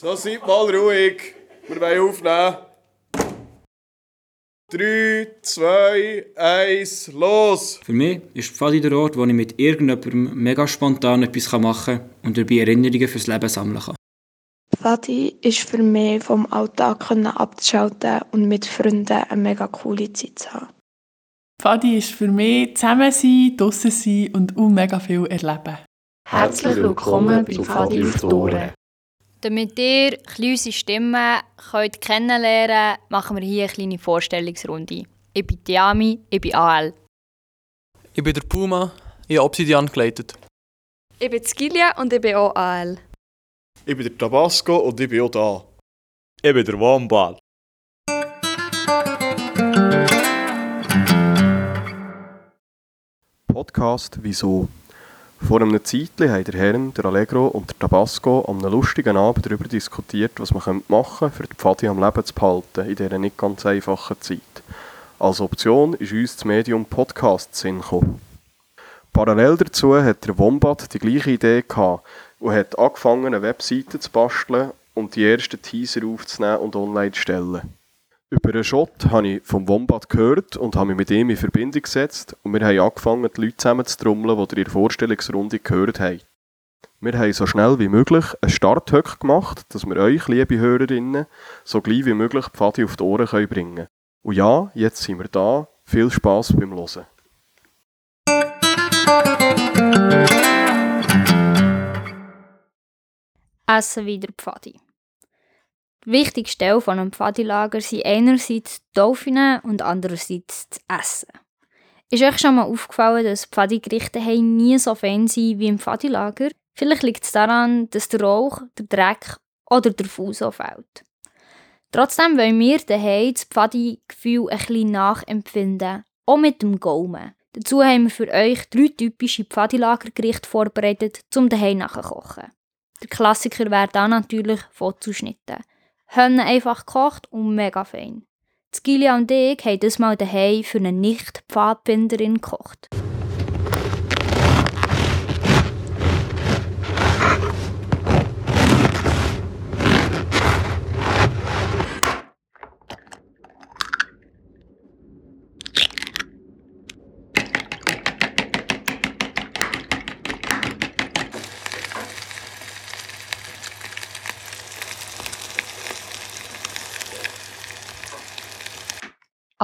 So, seid mal ruhig. Wir wollen aufnehmen. 3, 2, 1, los! Für mich ist Pfadi der Ort, wo ich mit irgendjemandem mega spontan etwas machen kann und dabei Erinnerungen fürs Leben sammeln kann. Pfadi ist für mich vom Alltag abzuschalten und mit Freunden eine mega coole Zeit zu haben. Pfadi ist für mich zusammen sein, draussen sein und auch mega viel erleben. Herzlich willkommen bei Pfadi auf die Ohren. Damit ihr unsere Stimmen könnt kennenlernen könnt, machen wir hier eine kleine Vorstellungsrunde. Ich bin Tiami, ich bin AL. Ich bin der Puma, ich habe Obsidian geleitet. Ich bin Skilia und ich bin auch AL. Ich bin der Tabasco und ich bin auch da. Ich bin der Wombat. Podcast Wieso? Vor einem Zeitchen haben der Herrn, der Allegro und der Tabasco an einem lustigen Abend darüber diskutiert, was man machen könnte, um die Pfadi am Leben zu behalten in dieser nicht ganz einfachen Zeit. Als Option ist uns das Medium Podcast Sinn gekommen. Parallel dazu hat der Wombat die gleiche Idee gehabt und hat angefangen, eine Webseite zu basteln und die ersten Teaser aufzunehmen und online zu stellen. Über einen Shot habe ich vom Wombat gehört und habe mich mit ihm in Verbindung gesetzt und wir haben angefangen, die Leute zusammenzutrommeln, die ihr in der Vorstellungsrunde gehört haben. Wir haben so schnell wie möglich einen Starthöck gemacht, dass wir euch, liebe Hörerinnen, so gleich wie möglich Pfadi auf die Ohren bringen können. Und ja, jetzt sind wir da. Viel Spass beim Hören. Essen wieder Pfadi. Die wichtigste Stelle von einem Pfadilager sind einerseits die Dauphine und andererseits das Essen. Ist euch schon mal aufgefallen, dass Pfadigerichte nie so fein sind wie im Pfadilager? Vielleicht liegt es daran, dass der Rauch, der Dreck oder der Fuß fehlt. Trotzdem wollen wir daheim das Pfadi-Gefühl ein bisschen nachempfinden, auch mit dem Gaumen. Dazu haben wir für euch drei typische Pfadilagergerichte vorbereitet, zum daheim nachzukochen. Der Klassiker wäre dann natürlich Fotoschnitte. Hönne einfach gekocht und mega fein. Skilia und ich haben das mal daheim für eine Nicht-Pfadfinderin gekocht.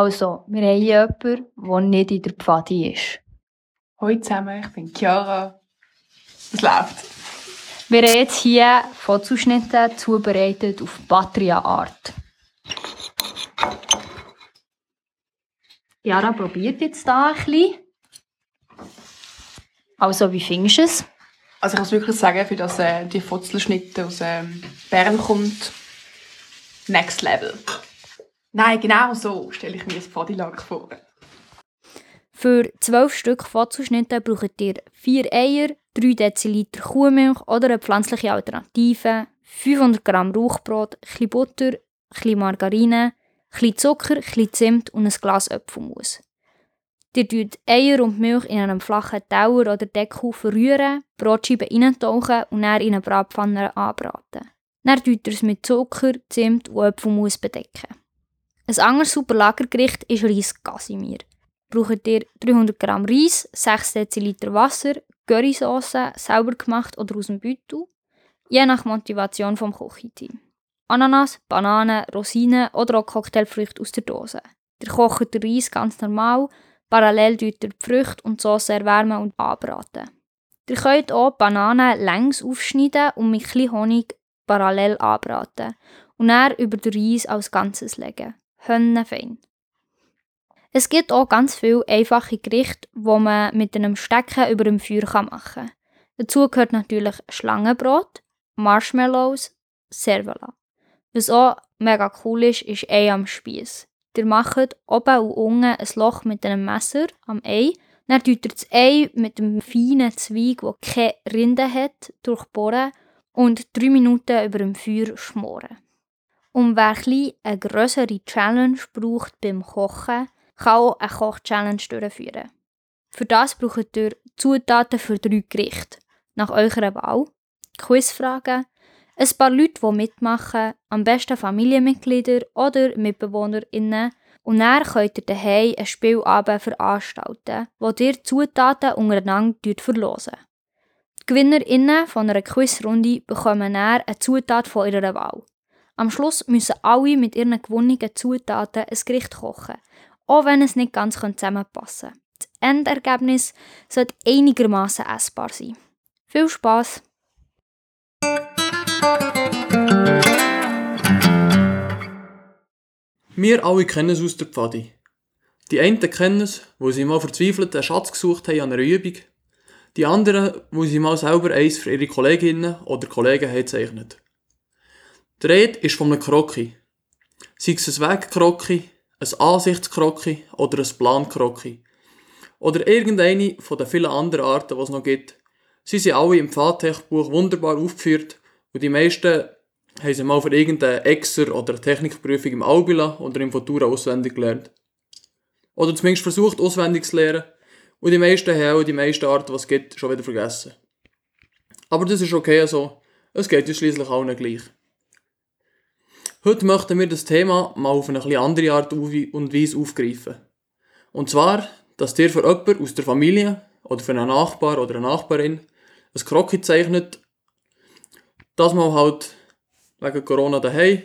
Also, wir haben hier jemanden, der nicht in der Pfadi ist. Hallo zusammen, ich bin Chiara. Es läuft. Wir haben jetzt hier Fotozuschnitte zubereitet auf Patria-Art. Chiara probiert jetzt da ein bisschen. Also, wie findest du es? Also ich muss wirklich sagen, für das äh, die Futzelschnitte aus ähm, Bern kommt, next level. Nein, genau so stelle ich mir das Pfadilager vor. Für 12 Stück Fotzuschnitte braucht ihr 4 Eier, 3 Deziliter Kuhmilch oder eine pflanzliche Alternative, 500 Gramm Rauchbrot, ein Butter, ein Margarine, ein Zucker, ein Zimt und ein Glas Apfelmus. Ihr tut Eier und Milch in einem flachen Tauer oder Deckel verrühren, Brotscheiben reintauchen und dann in eine Bratpfanne anbraten. Dann tut ihr es mit Zucker, Zimt und Apfelmus bedecken. Ein anderes super Lagergericht ist Reis Casimir. Braucht ihr 300 Gramm Reis, 6 Dl Wasser, Currysauce, sauber gemacht oder aus dem Beutel, je nach Motivation vom Kochiteam. Ananas, Bananen, Rosinen oder auch Cocktailfrüchte aus der Dose. Ihr kocht den Reis ganz normal, parallel tut ihr die Früchte und die Sauce erwärmen und anbraten. Ihr könnt auch Bananen längs aufschneiden und mit etwas Honig parallel anbraten und dann über den Reis als Ganzes legen fein. Es gibt auch ganz viele einfache Gerichte, die man mit einem Stecken über dem Feuer machen kann. Dazu gehört natürlich Schlangenbrot, Marshmallows, Servola. Was auch mega cool ist, ist Ei am Spieß. Ihr macht oben und unten ein Loch mit einem Messer am Ei. Dann tut ihr das Ei mit einem feinen Zweig, der keine Rinde hat, durchbohren und drei Minuten über dem Feuer schmoren. Und wer eine größere Challenge braucht beim Kochen, kann auch eine Koch-Challenge durchführen. Für das braucht ihr Zutaten für drei Gerichte. Nach eurer Wahl, Quizfragen, Ein paar Leute, die mitmachen, am besten Familienmitglieder oder MitbewohnerInnen. Und dann könnt ihr daheim ein Spielabend veranstalten, wo ihr Zutaten untereinander verlosen. Die GewinnerInnen von einer Quizrunde bekommen dann eine Zutat von ihrer Wahl. Am Schluss müssen alle mit ihren gewonnenen Zutaten ein Gericht kochen, auch wenn es nicht ganz zusammenpassen könnte. Das Endergebnis sollte einigermaßen essbar sein. Viel Spaß! Wir alle kennen es aus der Pfadi. Die einen kennen es, wo sie mal verzweifelt einen Schatz gesucht haben an einer Übung. Die anderen, wo sie mal selber eins für ihre Kolleginnen oder Kollegen haben gezeichnet. Die Rede ist von einem Kroki. Sei es ein Wegkroki, ein Ansichtskroki oder ein Plankroki. Oder irgendeine von den vielen anderen Arten, die es noch gibt. Sie sind alle im Pfadtech-Buch wunderbar aufgeführt und die meisten haben sie mal für irgendeine Exer oder Technikprüfung im Albila oder im Futura auswendig gelernt. Oder zumindest versucht auswendig zu lernen. Und die meisten haben auch die meisten Arten, was es gibt, schon wieder vergessen. Aber das ist okay so. Es geht ja schließlich allen gleich. Heute möchten wir das Thema mal auf eine etwas andere Art und Weise aufgreifen. Und zwar, dass dir für jemanden aus der Familie oder für einen Nachbar oder eine Nachbarin ein Krocki zeichnet, das mal halt wegen Corona daheim,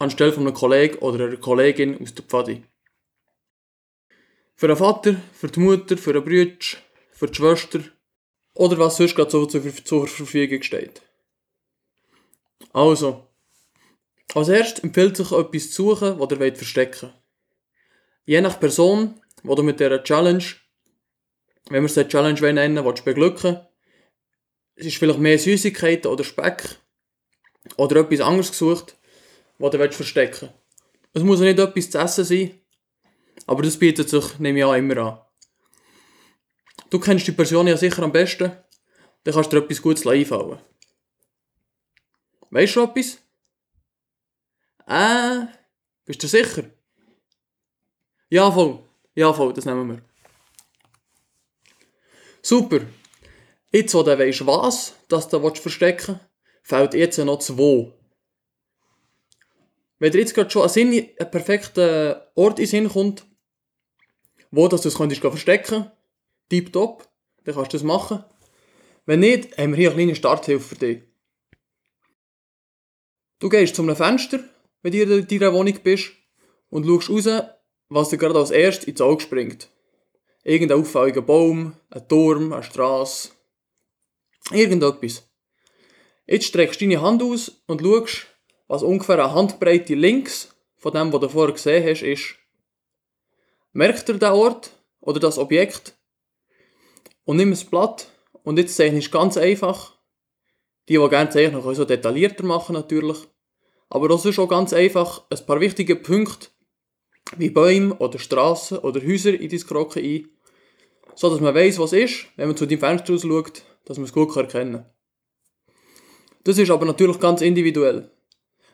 anstelle von einem Kollegen oder einer Kollegin aus der Pfadi. Für einen Vater, für die Mutter, für einen Bruder, für die Schwester oder was sonst gerade so zur Verfügung steht. Also, als erstes empfiehlt sich etwas zu suchen, das ihr verstecken wollt. Je nach Person, die du mit dieser Challenge, wenn wir es eine Challenge nennen willst, beglücken es ist vielleicht mehr Süßigkeiten oder Speck oder etwas anderes gesucht, was du verstecken willst. Es muss ja nicht etwas zu essen sein, aber das bietet sich, nehme ich an, immer an. Du kennst die Person ja sicher am besten, dann kannst du dir etwas Gutes einfallen. Weißt du etwas? Äh, bist du sicher? Ja, voll. Ja, voll, das nehmen wir. Super. Jetzt, wo du weisst, was dass du verstecken willst, fehlt jetzt noch das Wo. Wenn dir jetzt gerade schon ein, Sinn, ein perfekter Ort in Sinn kommt, wo du es könntest verstecken tipptopp, dann kannst du das machen. Wenn nicht, haben wir hier eine kleine Starthilfe für dich. Du gehst zu einem Fenster, wenn du in deiner Wohnung bist, und schaust raus, was dir gerade als erstes ins Auge springt. Irgendein auffälliger Baum, ein Turm, eine Straße, irgendetwas. Jetzt streckst du deine Hand aus und schaust, was ungefähr eine Handbreite links von dem, was du vorher gesehen hast, ist. Merkt ihr den Ort oder das Objekt und nimm ein Blatt und jetzt zeichnest du ganz einfach. Die, die gerne zeichnen, können so detaillierter machen natürlich. Aber das ist auch ganz einfach ein paar wichtige Punkte wie Bäume oder Straßen oder Häuser in dein Krocken ein, so dass man weiß, was ist, wenn man zu deinem Fenster schaut, dass man es gut erkennen kann. Das ist aber natürlich ganz individuell.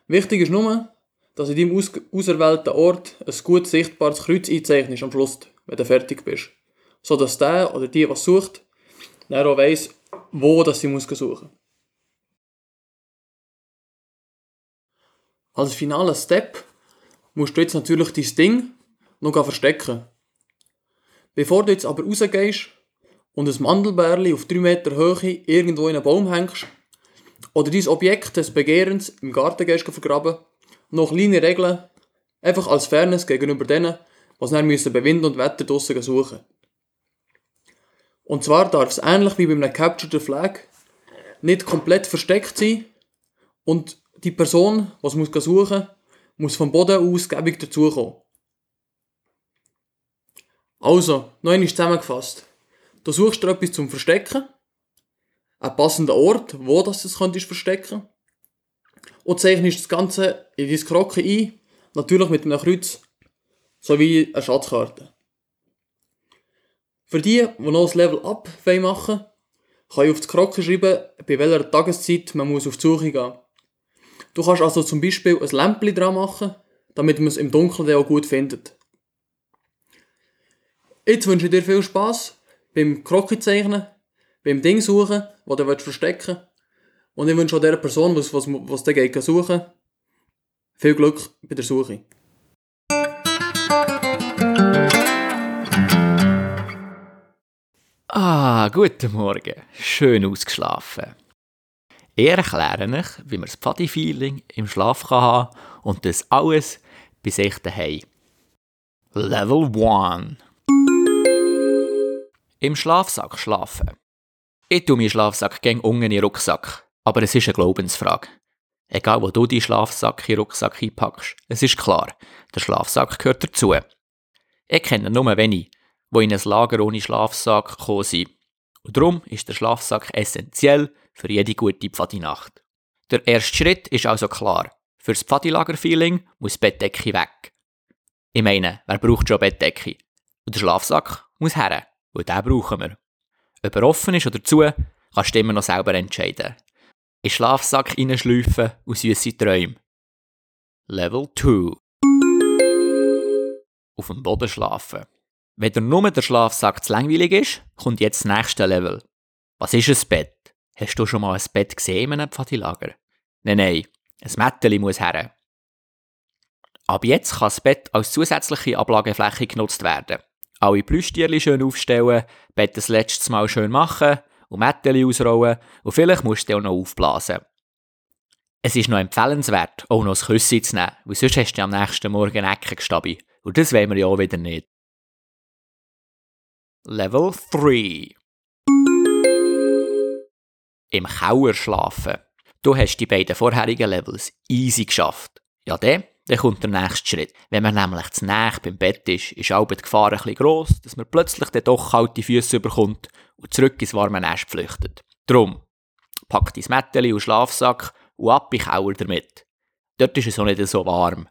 Wichtig ist nur, dass in deinem aus auserwählten Ort ein gut sichtbares Kreuz einzeichnest am Schluss, wenn du fertig bist. So dass der oder die, was sucht, dann auch weiss, wo das sie muss suchen Als finaler Step musst du jetzt natürlich dein Ding noch verstecken. Bevor du jetzt aber rausgehst und ein Mandelbärli auf 3 Meter Höhe irgendwo in einen Baum hängst, oder dein Objekt des Begehrens im Garten gehst vergraben, noch kleine Regeln, einfach als Fairness gegenüber denen, was dann müssen bei Wind und Wetter draussen suchen. Und zwar darf es ähnlich wie bei einem Capture the Flag nicht komplett versteckt sein und die Person, die muss suchen muss vom Boden aus gäbig dazukommen. Also, noch einmal zusammengefasst. Du suchst dir etwas zum Verstecken einen passenden Ort, wo das es könntest verstecken und zeichnest das Ganze in dein Krocken ein, natürlich mit einem Kreuz sowie einer Schatzkarte. Für die, die noch das Level Up machen wollen, kann ich auf das Krocken schreiben, bei welcher Tageszeit man muss auf die Suche gehen Du kannst also zum Beispiel ein Lämpchen dran machen, damit man es im Dunkeln auch gut findet. Jetzt wünsche ich dir viel Spaß beim Krocki zeichnen beim Ding suchen, das du verstecken willst. Und ich wünsche auch der Person, was, was der geht suchen, viel Glück bei der Suche. Ah, guten Morgen. Schön ausgeschlafen. Ich erkläre euch, wie man das Pfadi-Feeling im Schlaf kann haben und das alles bei sich daheim. Level 1 Im Schlafsack schlafen. Ich tue meinen Schlafsack gegen unten in den Rucksack, aber es ist eine Glaubensfrage. Egal, wo du deinen Schlafsack in den Rucksack einpackst, es ist klar, der Schlafsack gehört dazu. Ich kenne nur wenig, die in ein Lager ohne Schlafsack gekommen sind. Und darum ist der Schlafsack essentiell für jede gute Pfadinacht. Der erste Schritt ist also klar. Für das Pfadilager-Feeling muss die Bettdecke weg. Ich meine, wer braucht schon Bettdecke? Und der Schlafsack muss her, und den brauchen wir. Ob er offen ist oder zu, kannst du immer noch selber entscheiden. In den Schlafsack hineinschleifen und süße Träume. Level 2 Auf dem Boden schlafen. Wenn dir nur der Schlafsack zu langweilig ist, kommt jetzt das nächste Level. Was ist ein Bett? Hast du schon mal ein Bett gesehen in einem Pfadilager? Nein, nein, ein Mätteli muss her. Ab jetzt kann das Bett als zusätzliche Ablagefläche genutzt werden. Alle Plüschtierchen schön aufstellen, Bett das letztes Mal schön machen und Mätteli ausrollen und vielleicht musst du auch noch aufblasen. Es ist noch empfehlenswert, auch noch ein Küsschen zu nehmen, weil sonst hast du am nächsten Morgen Ecken gestabi. Und das wollen wir ja auch wieder nicht. Level 3 Im Kauer schlafen. Du hast die beiden vorherigen Levels easy geschafft. Ja, dann, dann kommt der nächste Schritt. Wenn man nämlich zu nah beim Bett ist, ist auch die Gefahr ein bisschen gross, dass man plötzlich dann doch kalte Füße überkommt und zurück ins warme Nest flüchtet. Drum, pack dein Mätteli und Schlafsack und ab in Kauer damit. Dort ist es auch nicht so warm.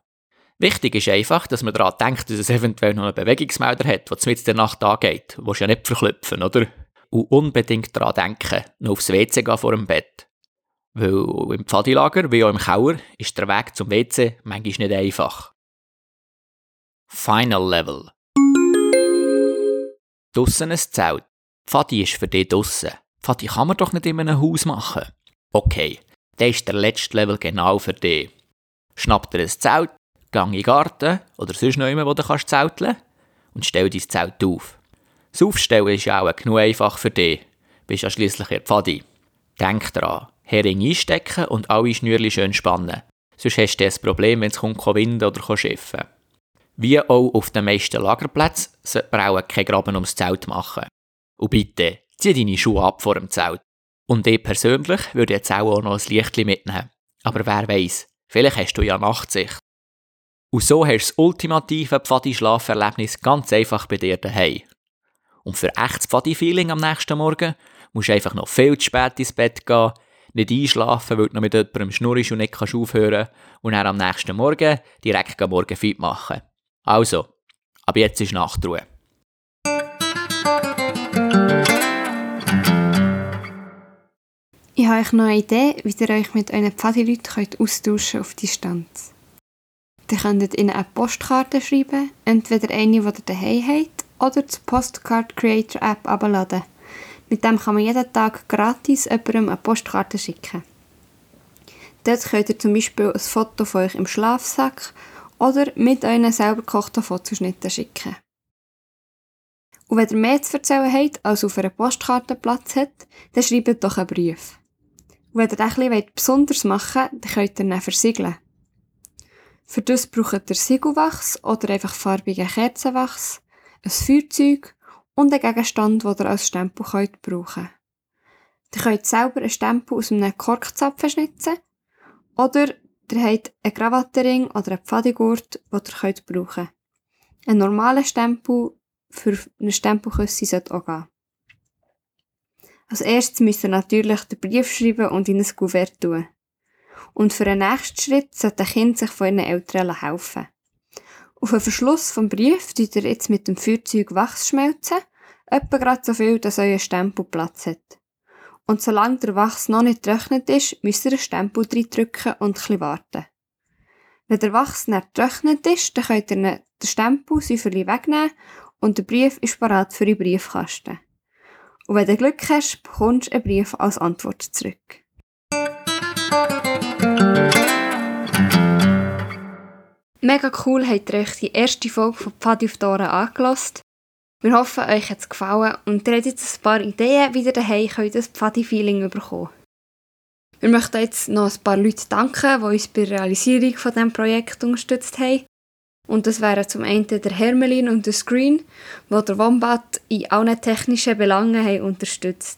Wichtig ist einfach, dass man daran denkt, dass es eventuell noch einen Bewegungsmelder hat, der mit der Nacht angeht. Du willst ja nicht verklüpfen, oder? Und unbedingt daran denken, noch aufs WC gehen vor dem Bett. Weil im Pfadilager, wie auch im Kauer, ist der Weg zum WC manchmal nicht einfach. Final Level Dussen ein Zelt. Pfadi ist für dich dussen. Pfadi kann man doch nicht in einem Haus machen. Okay, der ist der letzte Level genau für dich. Schnapp dir ein Zelt, gang in den Garten oder sonst noch immer, wo du kannst zelteln und stell dein Zelt auf. Das Aufstellen ist ja auch genug einfach für dich. Bist ja schliesslich ihr Pfadi. Denk dran, Hering einstecken und alle Schnürli schön spannen. Sonst hast du ein Problem, wenn es kommt Wind oder schiffen. Wie auch auf den meisten Lagerplätzen sollte man auch keinen Graben ums Zelt machen. Und bitte, zieh deine Schuhe ab vor dem Zelt. Und ich persönlich würde jetzt auch noch ein Licht mitnehmen. Aber wer weiß, vielleicht hast du ja Nachtsicht. Und so hast du das ultimative Pfadi-Schlaferlebnis ganz einfach bei dir daheim. Und für echtes Pfadi-Feeling am nächsten Morgen musst du einfach noch viel zu spät ins Bett gehen, nicht einschlafen, weil du noch mit jemandem schnurrisch und nicht kannst aufhören und dann am nächsten Morgen direkt morgen fit machen. Also, ab jetzt ist Nachtruhe. Ich habe euch noch eine Idee, wie ihr euch mit euren Pfadi-Leuten austauschen auf Distanz. Ihr könnt ihnen eine Postkarte schreiben, entweder eine, die ihr daheim habt, oder die Postcard Creator App abladen. Mit dem kann man jeden Tag gratis jemandem eine Postkarte schicken. Dort könnt ihr zum Beispiel ein Foto von euch im Schlafsack oder mit euren selber gekochten Fotoschnitten schicken. Und wenn ihr mehr zu erzählen habt, als auf einer Postkarte Platz hat, dann schreibt doch einen Brief. Und wenn ihr bisschen besonders machen wollt, dann könnt ihr ihn versiegeln. Für das braucht ihr Siegelwachs oder einfach farbigen Kerzenwachs, ein Feuerzeug und einen Gegenstand, den ihr als Stempel könnt brauchen könnt. Ihr könnt selber einen Stempel aus einem Korkzapfen schnitzen oder ihr habt einen Krawattering oder einen Pfadigurt, den ihr könnt brauchen Ein normaler Stempel für eine Stempelküsse sollte auch gehen. Als erstes müsst ihr natürlich den Brief schreiben und in ein Kuvert tun. Und für den nächsten Schritt sollte ein Kind sich von ihren Eltern helfen. Auf den Verschluss vom Brief tut ihr jetzt mit dem Feuerzeug Wachs schmelzen, etwa gerade so viel, dass euer Stempel Platz hat. Und solange der Wachs noch nicht getrocknet ist, müsst ihr einen Stempel drücken und ein warten. Wenn der Wachs nicht getrocknet ist, dann könnt ihr den Stempel säuferlich wegnehmen und der Brief ist bereit für die Briefkasten. Und wenn du Glück hast, bekommst du einen Brief als Antwort zurück. Mega cool habt ihr euch die erste Folge von Pfadi auf die Ohren angelassen. Wir hoffen, euch hat es gefallen und ihr habt jetzt ein paar Ideen, wie ihr daheim könnt das Pfadi-Feeling bekommen Wir möchten jetzt noch ein paar Leute danken, die uns bei der Realisierung von diesem Projekt unterstützt haben. Und das wären zum einen der Hermelin und der Screen, die der Wombat in allen technischen Belangen haben unterstützt.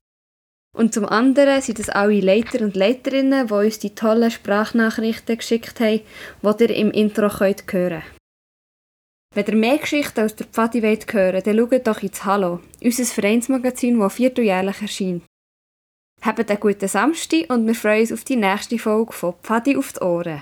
Und zum anderen sind es alle Leiter und Leiterinnen, die uns die tollen Sprachnachrichten geschickt haben, die ihr im Intro könnt hören Wenn ihr mehr Geschichten aus der Pfadi wollt dann schaut doch ins Hallo, unser Vereinsmagazin, das vierteljährlich erscheint. Habt einen guten Samstag und wir freuen uns auf die nächste Folge von Pfadi auf die Ohren.